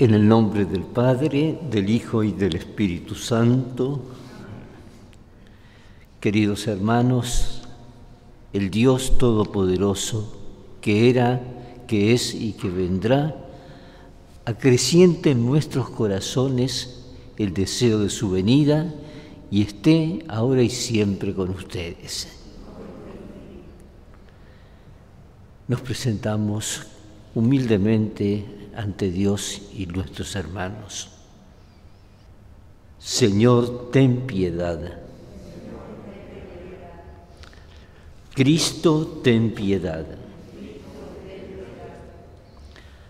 En el nombre del Padre, del Hijo y del Espíritu Santo, queridos hermanos, el Dios Todopoderoso, que era, que es y que vendrá, acreciente en nuestros corazones el deseo de su venida y esté ahora y siempre con ustedes. Nos presentamos humildemente ante Dios y nuestros hermanos. Señor, ten piedad. Cristo, ten piedad.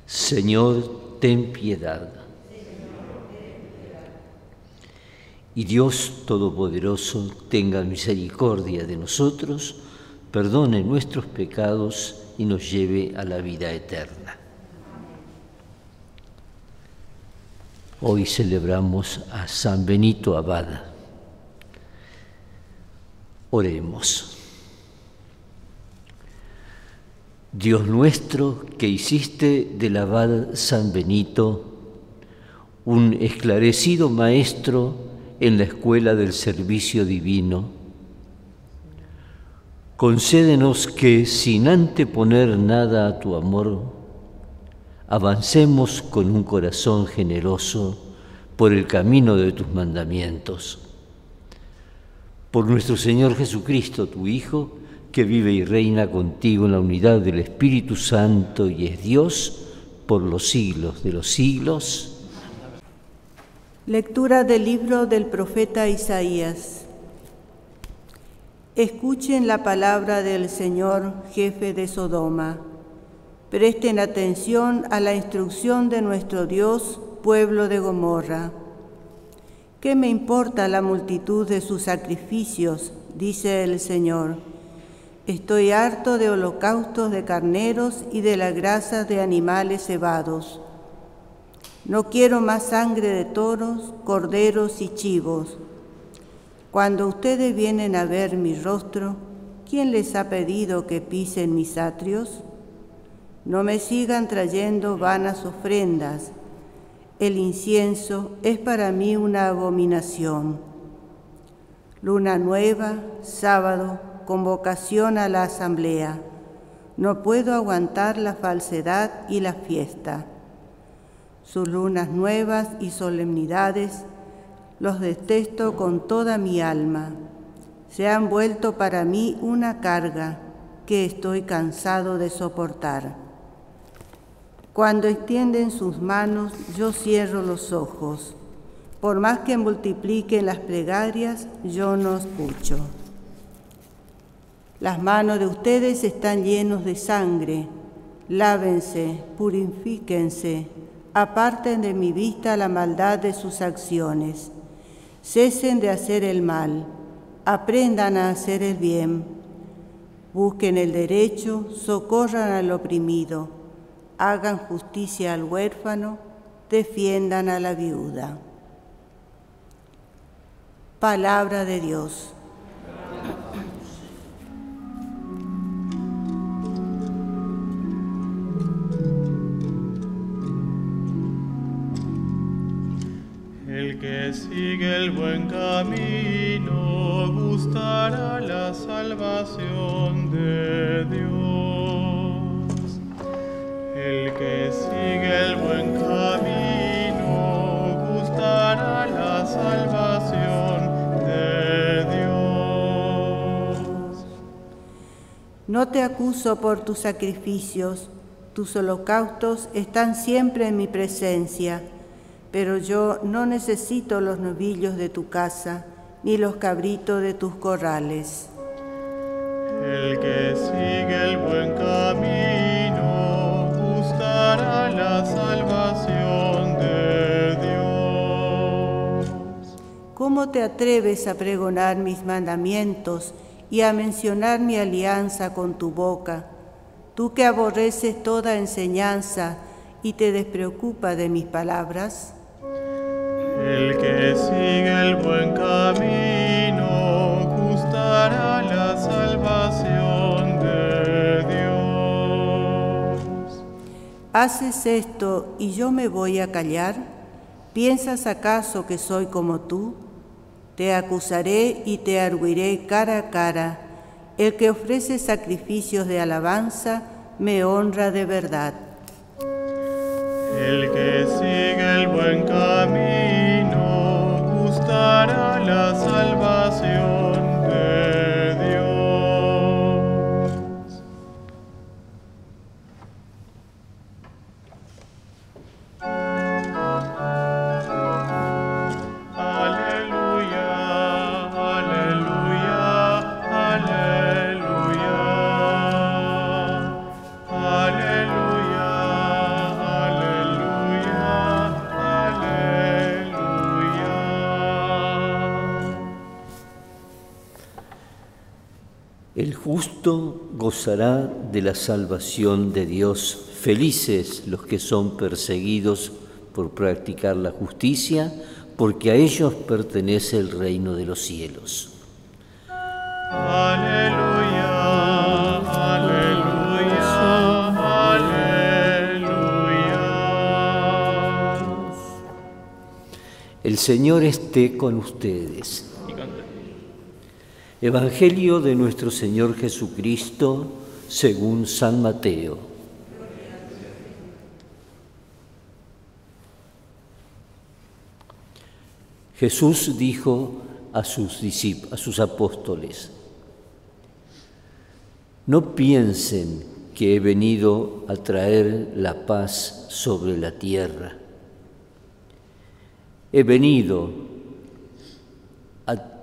Señor, ten piedad. Y Dios Todopoderoso tenga misericordia de nosotros, perdone nuestros pecados y nos lleve a la vida eterna. Hoy celebramos a San Benito Abad. Oremos. Dios nuestro, que hiciste del abad San Benito un esclarecido maestro en la escuela del servicio divino, concédenos que, sin anteponer nada a tu amor, avancemos con un corazón generoso por el camino de tus mandamientos. Por nuestro Señor Jesucristo, tu Hijo, que vive y reina contigo en la unidad del Espíritu Santo y es Dios por los siglos de los siglos. Lectura del libro del profeta Isaías. Escuchen la palabra del Señor, jefe de Sodoma Presten atención a la instrucción de nuestro Dios, pueblo de Gomorra. ¿Qué me importa la multitud de sus sacrificios? dice el Señor. Estoy harto de holocaustos de carneros y de la grasa de animales cebados. No quiero más sangre de toros, corderos y chivos. Cuando ustedes vienen a ver mi rostro, ¿quién les ha pedido que pisen mis atrios? No me sigan trayendo vanas ofrendas. El incienso es para mí una abominación. Luna nueva, sábado, convocación a la asamblea. No puedo aguantar la falsedad y la fiesta. Sus lunas nuevas y solemnidades los detesto con toda mi alma. Se han vuelto para mí una carga que estoy cansado de soportar. Cuando extienden sus manos, yo cierro los ojos. Por más que multipliquen las plegarias, yo no escucho. Las manos de ustedes están llenos de sangre. Lávense, purifíquense, aparten de mi vista la maldad de sus acciones. Cesen de hacer el mal, aprendan a hacer el bien. Busquen el derecho, socorran al oprimido hagan justicia al huérfano, defiendan a la viuda. Palabra de Dios. El que sigue el buen camino gustará la salvación de Dios. El que sigue el buen camino gustará la salvación de Dios. No te acuso por tus sacrificios, tus holocaustos están siempre en mi presencia, pero yo no necesito los novillos de tu casa, ni los cabritos de tus corrales. El que sigue el buen camino ¿Cómo te atreves a pregonar mis mandamientos y a mencionar mi alianza con tu boca? Tú que aborreces toda enseñanza y te despreocupa de mis palabras. El que sigue el buen camino gustará la salvación de Dios. ¿Haces esto y yo me voy a callar? ¿Piensas acaso que soy como tú? Te acusaré y te arguiré cara a cara. El que ofrece sacrificios de alabanza me honra de verdad. El que sigue el buen camino gustará la salvación justo gozará de la salvación de Dios. Felices los que son perseguidos por practicar la justicia, porque a ellos pertenece el reino de los cielos. Aleluya, aleluya, aleluya. El Señor esté con ustedes. Evangelio de nuestro Señor Jesucristo según San Mateo. Jesús dijo a sus, discíp- a sus apóstoles, no piensen que he venido a traer la paz sobre la tierra. He venido a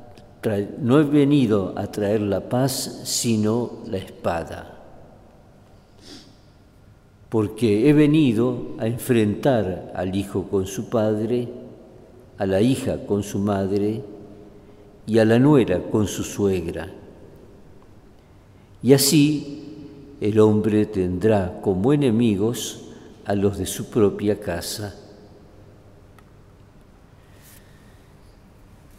no he venido a traer la paz, sino la espada. Porque he venido a enfrentar al hijo con su padre, a la hija con su madre y a la nuera con su suegra. Y así el hombre tendrá como enemigos a los de su propia casa.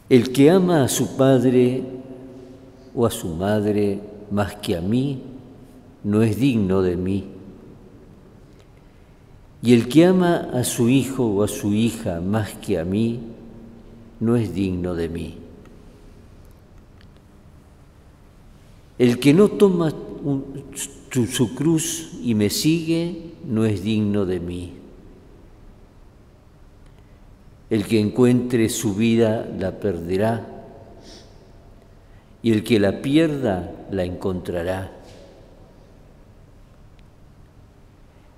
El que ama a su padre o a su madre más que a mí, no es digno de mí. Y el que ama a su hijo o a su hija más que a mí, no es digno de mí. El que no toma su cruz y me sigue, no es digno de mí. El que encuentre su vida la perderá, y el que la pierda la encontrará.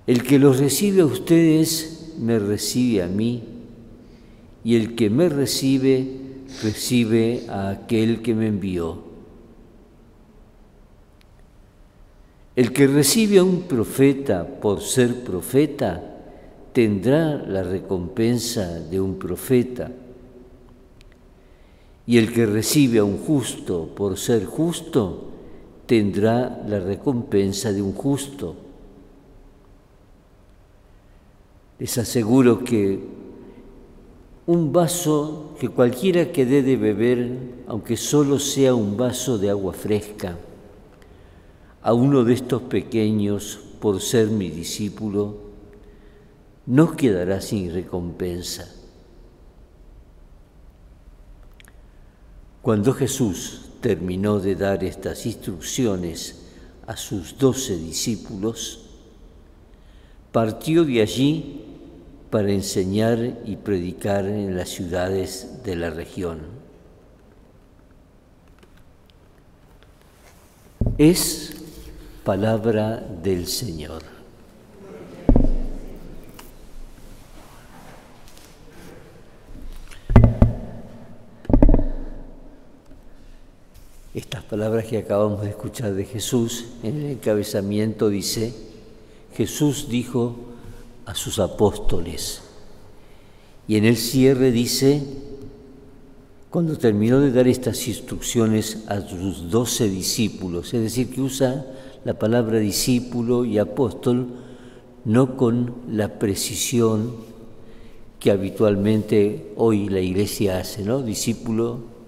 El que los recibe a ustedes, me recibe a mí, y el que me recibe, recibe a aquel que me envió. El que recibe a un profeta por ser profeta, tendrá la recompensa de un profeta. Y el que recibe a un justo por ser justo, tendrá la recompensa de un justo. Les aseguro que un vaso que cualquiera que dé de beber, aunque solo sea un vaso de agua fresca, a uno de estos pequeños por ser mi discípulo, no quedará sin recompensa. Cuando Jesús terminó de dar estas instrucciones a sus doce discípulos, partió de allí para enseñar y predicar en las ciudades de la región. Es palabra del Señor. Estas palabras que acabamos de escuchar de Jesús en el encabezamiento dice, Jesús dijo a sus apóstoles, y en el cierre dice, cuando terminó de dar estas instrucciones a sus doce discípulos, es decir, que usa la palabra discípulo y apóstol no con la precisión que habitualmente hoy la iglesia hace, ¿no? Discípulo,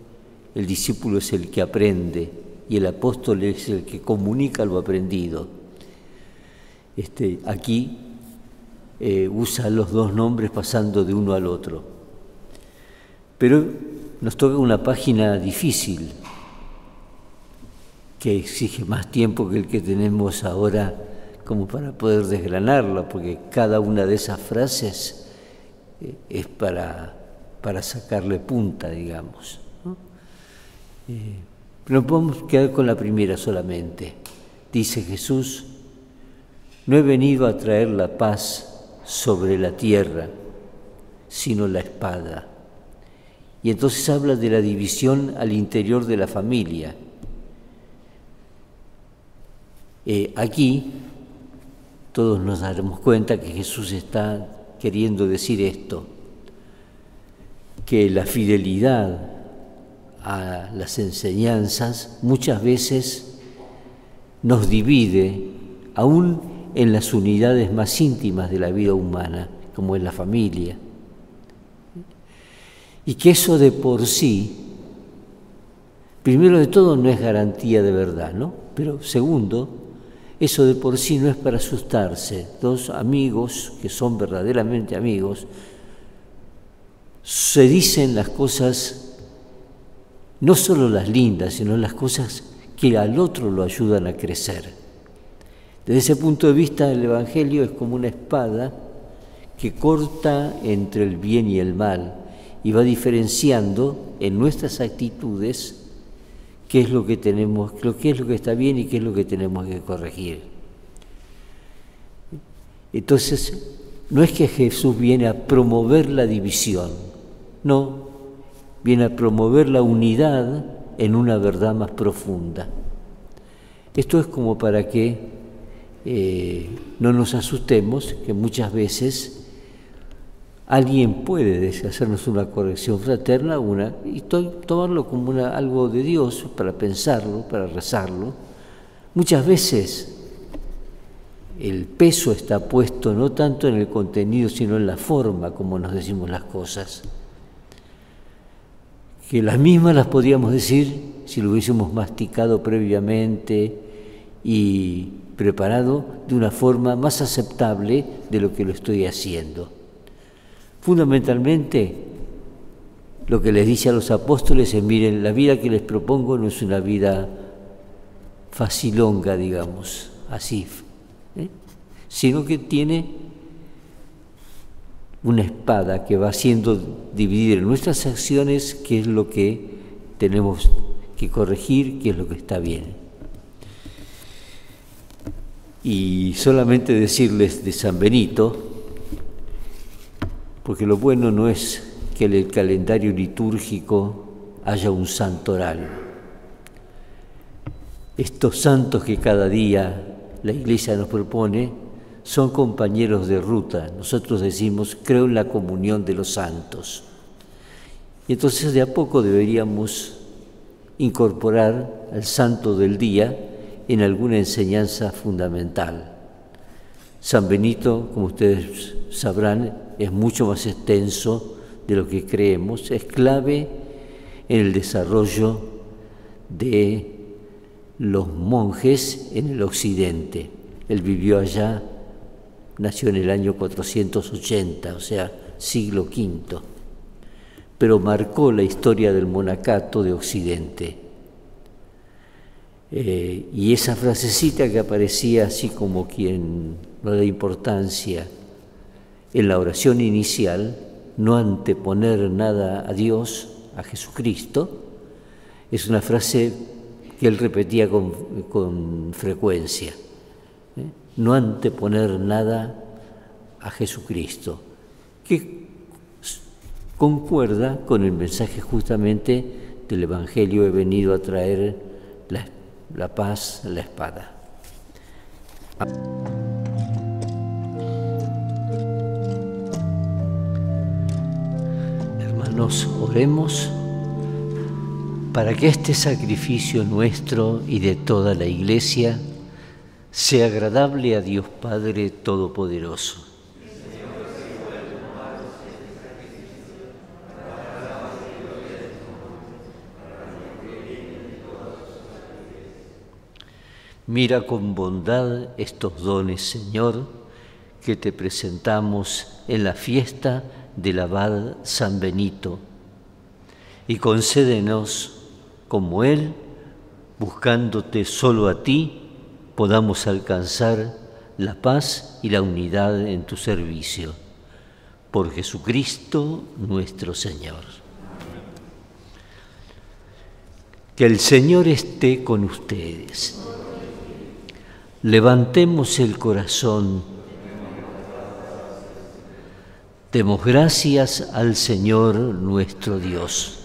el discípulo es el que aprende y el apóstol es el que comunica lo aprendido. Este, aquí eh, usa los dos nombres pasando de uno al otro. Pero nos toca una página difícil, que exige más tiempo que el que tenemos ahora como para poder desgranarla, porque cada una de esas frases eh, es para, para sacarle punta, digamos. Eh, pero podemos quedar con la primera solamente. Dice Jesús, no he venido a traer la paz sobre la tierra, sino la espada. Y entonces habla de la división al interior de la familia. Eh, aquí todos nos daremos cuenta que Jesús está queriendo decir esto, que la fidelidad a las enseñanzas muchas veces nos divide, aún en las unidades más íntimas de la vida humana, como en la familia. Y que eso de por sí, primero de todo, no es garantía de verdad, ¿no? Pero segundo, eso de por sí no es para asustarse. Dos amigos que son verdaderamente amigos se dicen las cosas, no solo las lindas, sino las cosas que al otro lo ayudan a crecer. Desde ese punto de vista, el Evangelio es como una espada que corta entre el bien y el mal y va diferenciando en nuestras actitudes qué es lo que tenemos, qué es lo que está bien y qué es lo que tenemos que corregir. Entonces, no es que Jesús viene a promover la división, no, viene a promover la unidad en una verdad más profunda. Esto es como para que eh, no nos asustemos, que muchas veces alguien puede hacernos una corrección fraterna, una, y tomarlo como algo de Dios para pensarlo, para rezarlo. Muchas veces el peso está puesto no tanto en el contenido, sino en la forma como nos decimos las cosas. Que las mismas las podríamos decir si lo hubiésemos masticado previamente y preparado de una forma más aceptable de lo que lo estoy haciendo. Fundamentalmente, lo que les dice a los apóstoles es, miren, la vida que les propongo no es una vida facilonga, digamos, así, ¿eh? sino que tiene una espada que va haciendo dividir en nuestras acciones qué es lo que tenemos que corregir, qué es lo que está bien. Y solamente decirles de San Benito, porque lo bueno no es que en el calendario litúrgico haya un santo oral. Estos santos que cada día la Iglesia nos propone son compañeros de ruta. Nosotros decimos, creo en la comunión de los santos. Y entonces de a poco deberíamos incorporar al santo del día en alguna enseñanza fundamental. San Benito, como ustedes sabrán, es mucho más extenso de lo que creemos, es clave en el desarrollo de los monjes en el occidente. Él vivió allá, nació en el año 480, o sea, siglo V, pero marcó la historia del monacato de occidente. Eh, y esa frasecita que aparecía así como quien no da importancia en la oración inicial, no anteponer nada a Dios, a Jesucristo, es una frase que él repetía con, frecuencia. No anteponer nada a Jesucristo, que concuerda con el mensaje justamente del Evangelio, he venido a traer la, la paz, la espada. Nos oremos para que este sacrificio nuestro y de toda la Iglesia sea agradable a Dios Padre Todopoderoso. Mira con bondad estos dones, Señor, que te presentamos en la fiesta del abad San Benito y concédenos, como Él, buscándote solo a ti, podamos alcanzar la paz y la unidad en tu servicio. Por Jesucristo nuestro Señor. Que el Señor esté con ustedes. Levantemos el corazón. Demos gracias al Señor nuestro Dios.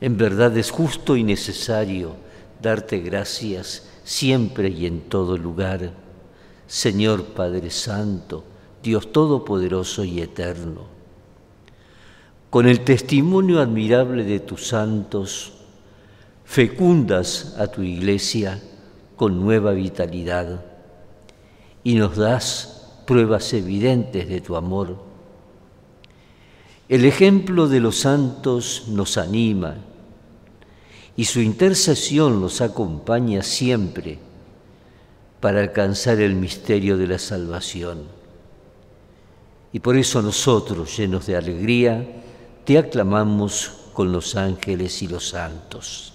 En verdad es justo y necesario darte gracias siempre y en todo lugar, Señor Padre Santo, Dios Todopoderoso y Eterno. Con el testimonio admirable de tus santos, fecundas a tu iglesia con nueva vitalidad y nos das pruebas evidentes de tu amor. El ejemplo de los santos nos anima y su intercesión los acompaña siempre para alcanzar el misterio de la salvación. Y por eso nosotros, llenos de alegría, te aclamamos con los ángeles y los santos.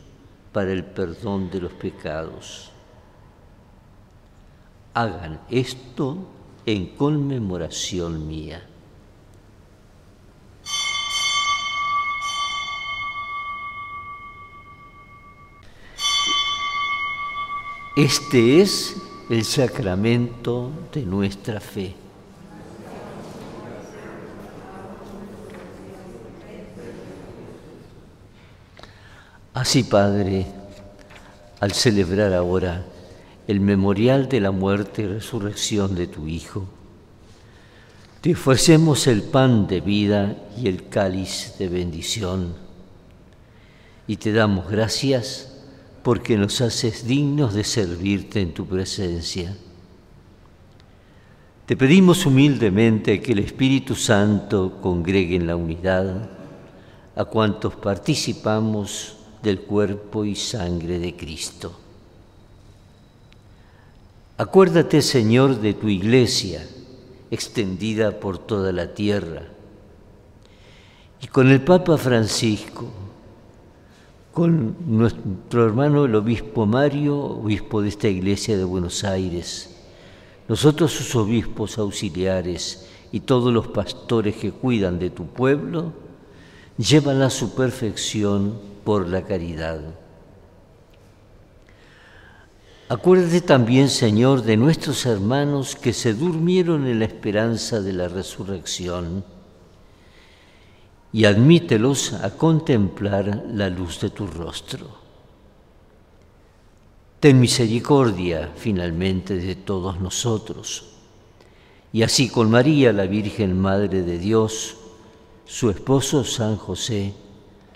para el perdón de los pecados. Hagan esto en conmemoración mía. Este es el sacramento de nuestra fe. Así, Padre, al celebrar ahora el memorial de la muerte y resurrección de tu Hijo, te ofrecemos el pan de vida y el cáliz de bendición, y te damos gracias porque nos haces dignos de servirte en tu presencia. Te pedimos humildemente que el Espíritu Santo congregue en la unidad a cuantos participamos del cuerpo y sangre de Cristo. Acuérdate, Señor, de tu iglesia extendida por toda la tierra. Y con el Papa Francisco, con nuestro hermano el obispo Mario, obispo de esta iglesia de Buenos Aires, nosotros sus obispos auxiliares y todos los pastores que cuidan de tu pueblo, llévala a su perfección por la caridad. Acuérdate también, Señor, de nuestros hermanos que se durmieron en la esperanza de la resurrección y admítelos a contemplar la luz de tu rostro. Ten misericordia finalmente de todos nosotros. Y así con María, la Virgen Madre de Dios, su esposo San José,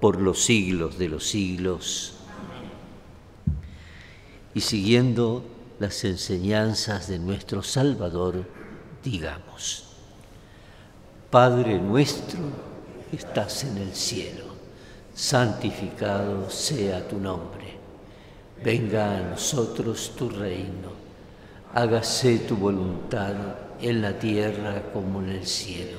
por los siglos de los siglos. Y siguiendo las enseñanzas de nuestro Salvador, digamos, Padre nuestro, estás en el cielo, santificado sea tu nombre. Venga a nosotros tu reino, hágase tu voluntad en la tierra como en el cielo.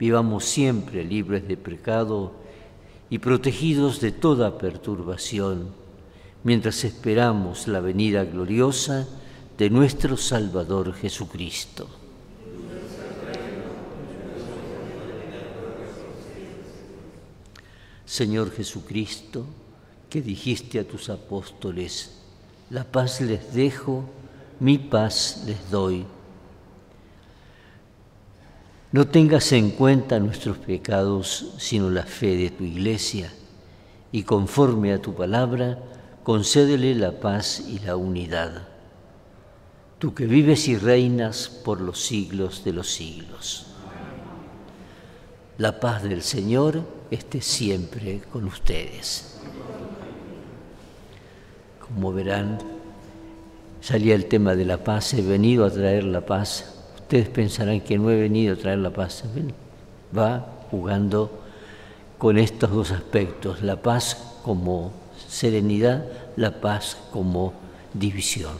vivamos siempre libres de pecado y protegidos de toda perturbación, mientras esperamos la venida gloriosa de nuestro Salvador Jesucristo. Señor Jesucristo, que dijiste a tus apóstoles, la paz les dejo, mi paz les doy. No tengas en cuenta nuestros pecados, sino la fe de tu iglesia, y conforme a tu palabra, concédele la paz y la unidad. Tú que vives y reinas por los siglos de los siglos. La paz del Señor esté siempre con ustedes. Como verán, salía el tema de la paz, he venido a traer la paz. Ustedes pensarán que no he venido a traer la paz. Va jugando con estos dos aspectos, la paz como serenidad, la paz como división.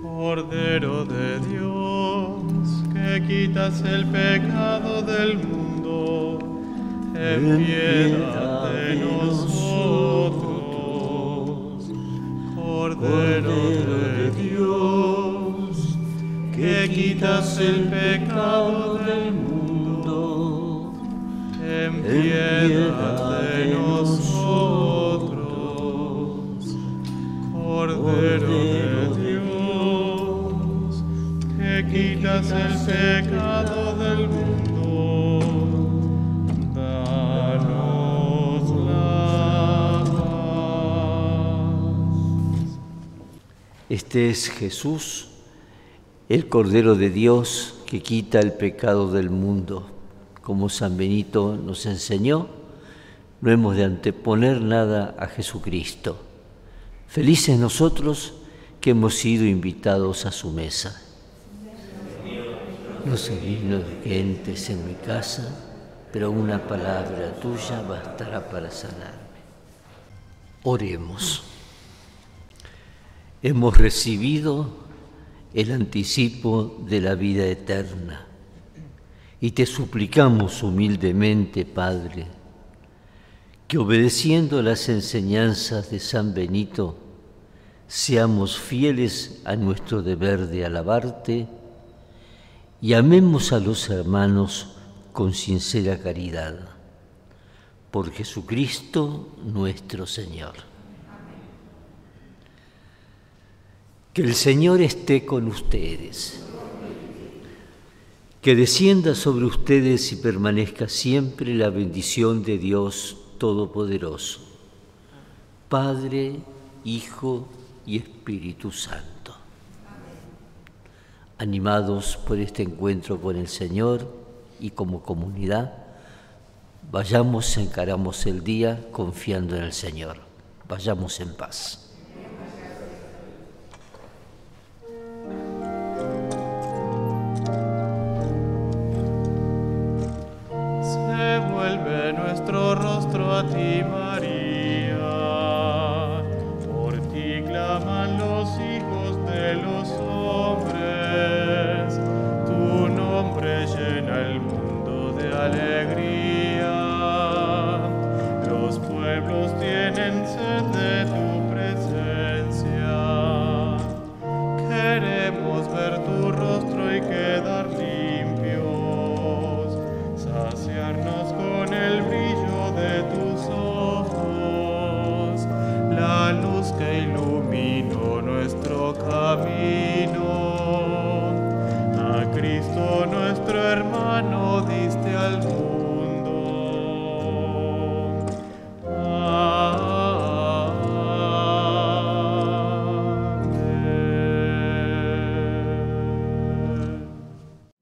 Cordero de Dios, que quitas el pecado del mundo, en piedad de nosotros. Cordero de Dios, que quitas el pecado del mundo, en piedad de nosotros. Cordero de quitas el pecado del mundo, Este es Jesús, el Cordero de Dios que quita el pecado del mundo. Como San Benito nos enseñó, no hemos de anteponer nada a Jesucristo. Felices nosotros que hemos sido invitados a su mesa. No soy digno de que entres en mi casa, pero una palabra tuya bastará para sanarme. Oremos. Hemos recibido el anticipo de la vida eterna y te suplicamos humildemente, Padre, que obedeciendo las enseñanzas de San Benito, seamos fieles a nuestro deber de alabarte y amemos a los hermanos con sincera caridad. Por Jesucristo nuestro Señor. Que el Señor esté con ustedes. Que descienda sobre ustedes y permanezca siempre la bendición de Dios Todopoderoso, Padre, Hijo y Espíritu Santo. Animados por este encuentro con el Señor y como comunidad, vayamos, encaramos el día confiando en el Señor. Vayamos en paz. Cristo